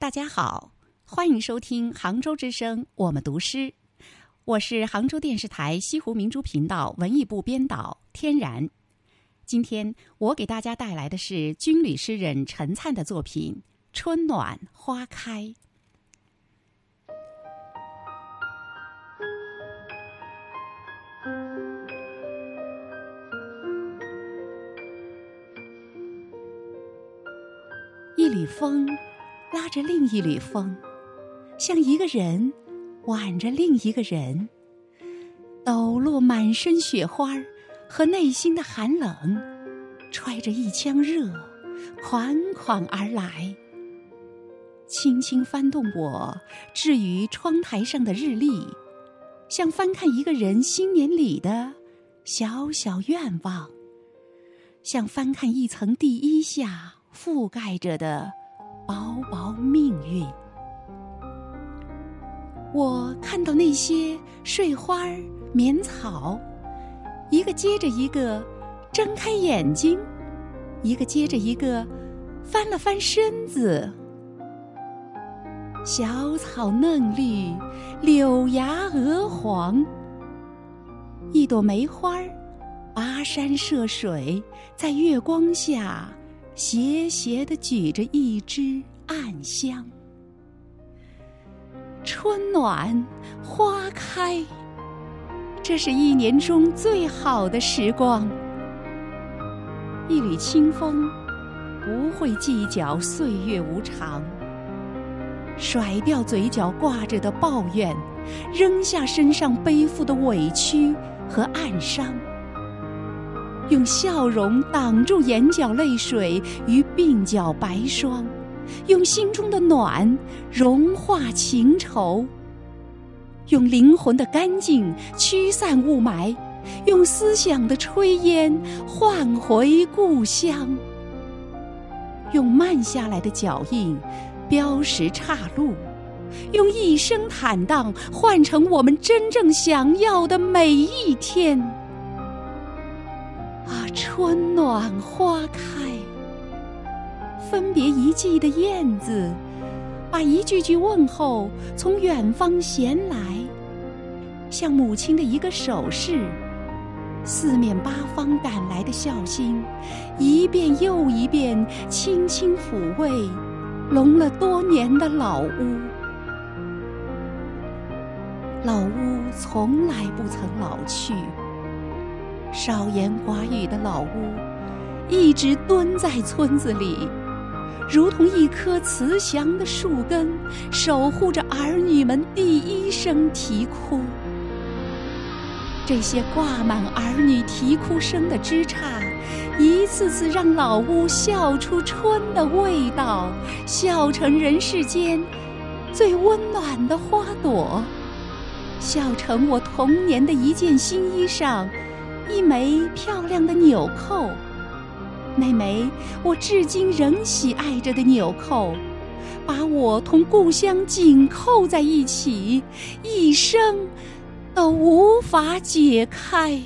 大家好，欢迎收听杭州之声《我们读诗》，我是杭州电视台西湖明珠频道文艺部编导天然。今天我给大家带来的是军旅诗人陈灿的作品《春暖花开》。一缕风。拉着另一缕风，像一个人挽着另一个人，抖落满身雪花和内心的寒冷，揣着一腔热，款款而来。轻轻翻动我置于窗台上的日历，像翻看一个人新年里的小小愿望，像翻看一层地衣下覆盖着的。薄薄命运，我看到那些睡花儿、棉草，一个接着一个睁开眼睛，一个接着一个翻了翻身子。小草嫩绿，柳芽鹅黄，一朵梅花儿跋山涉水，在月光下。斜斜地举着一支暗香，春暖花开，这是一年中最好的时光。一缕清风不会计较岁月无常，甩掉嘴角挂着的抱怨，扔下身上背负的委屈和暗伤。用笑容挡住眼角泪水与鬓角白霜，用心中的暖融化情愁，用灵魂的干净驱散雾霾，用思想的炊烟换回故乡，用慢下来的脚印标识岔路，用一生坦荡换成我们真正想要的每一天。啊，春暖花开，分别一季的燕子，把一句句问候从远方衔来，像母亲的一个手势。四面八方赶来的孝心，一遍又一遍轻轻抚慰聋了多年的老屋。老屋从来不曾老去。少言寡语的老屋，一直蹲在村子里，如同一棵慈祥的树根，守护着儿女们第一声啼哭。这些挂满儿女啼哭声的枝杈，一次次让老屋笑出春的味道，笑成人世间最温暖的花朵，笑成我童年的一件新衣裳。一枚漂亮的纽扣，那枚我至今仍喜爱着的纽扣，把我同故乡紧扣在一起，一生都无法解开。